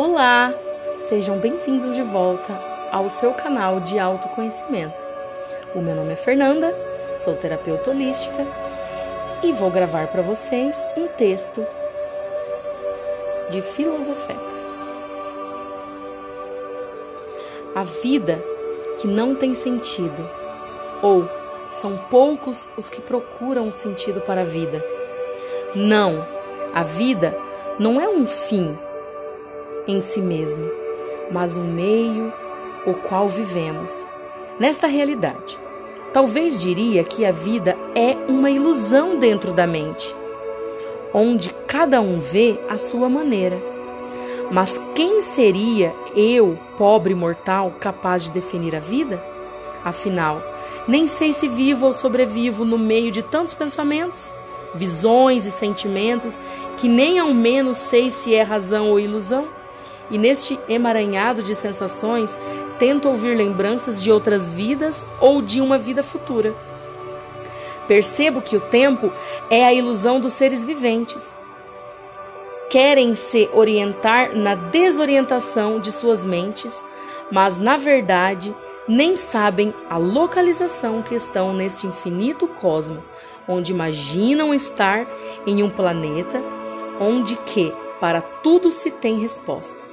Olá, sejam bem-vindos de volta ao seu canal de autoconhecimento. O meu nome é Fernanda, sou terapeuta holística e vou gravar para vocês um texto de filosofeta. A vida que não tem sentido, ou são poucos os que procuram um sentido para a vida. Não, a vida não é um fim em si mesmo, mas o meio o qual vivemos. Nesta realidade, talvez diria que a vida é uma ilusão dentro da mente, onde cada um vê a sua maneira. Mas quem seria eu, pobre mortal, capaz de definir a vida? Afinal, nem sei se vivo ou sobrevivo no meio de tantos pensamentos, visões e sentimentos que nem ao menos sei se é razão ou ilusão e neste emaranhado de sensações tento ouvir lembranças de outras vidas ou de uma vida futura. Percebo que o tempo é a ilusão dos seres viventes. Querem se orientar na desorientação de suas mentes, mas na verdade nem sabem a localização que estão neste infinito cosmo, onde imaginam estar em um planeta onde que para tudo se tem resposta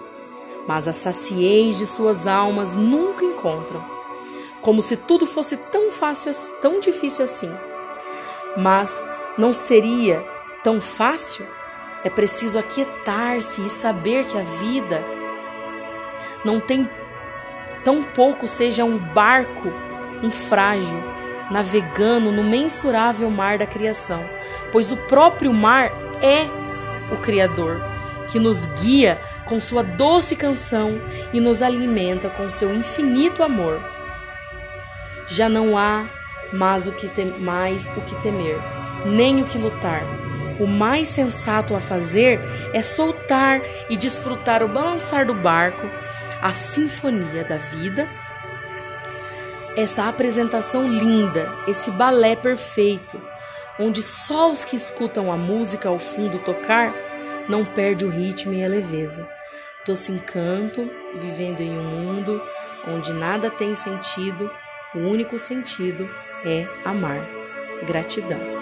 mas a saciez de suas almas nunca encontram, como se tudo fosse tão fácil, tão difícil assim. Mas não seria tão fácil? É preciso aquietar-se e saber que a vida não tem tão pouco seja um barco, um frágil, navegando no mensurável mar da criação, pois o próprio mar é o Criador que nos guia com sua doce canção e nos alimenta com seu infinito amor. Já não há mais o que, mais o que temer, nem o que lutar. O mais sensato a fazer é soltar e desfrutar o balançar do barco, a sinfonia da vida. Essa apresentação linda, esse balé perfeito, onde só os que escutam a música ao fundo tocar não perde o ritmo e a leveza. Doce encanto, vivendo em um mundo onde nada tem sentido, o único sentido é amar. Gratidão.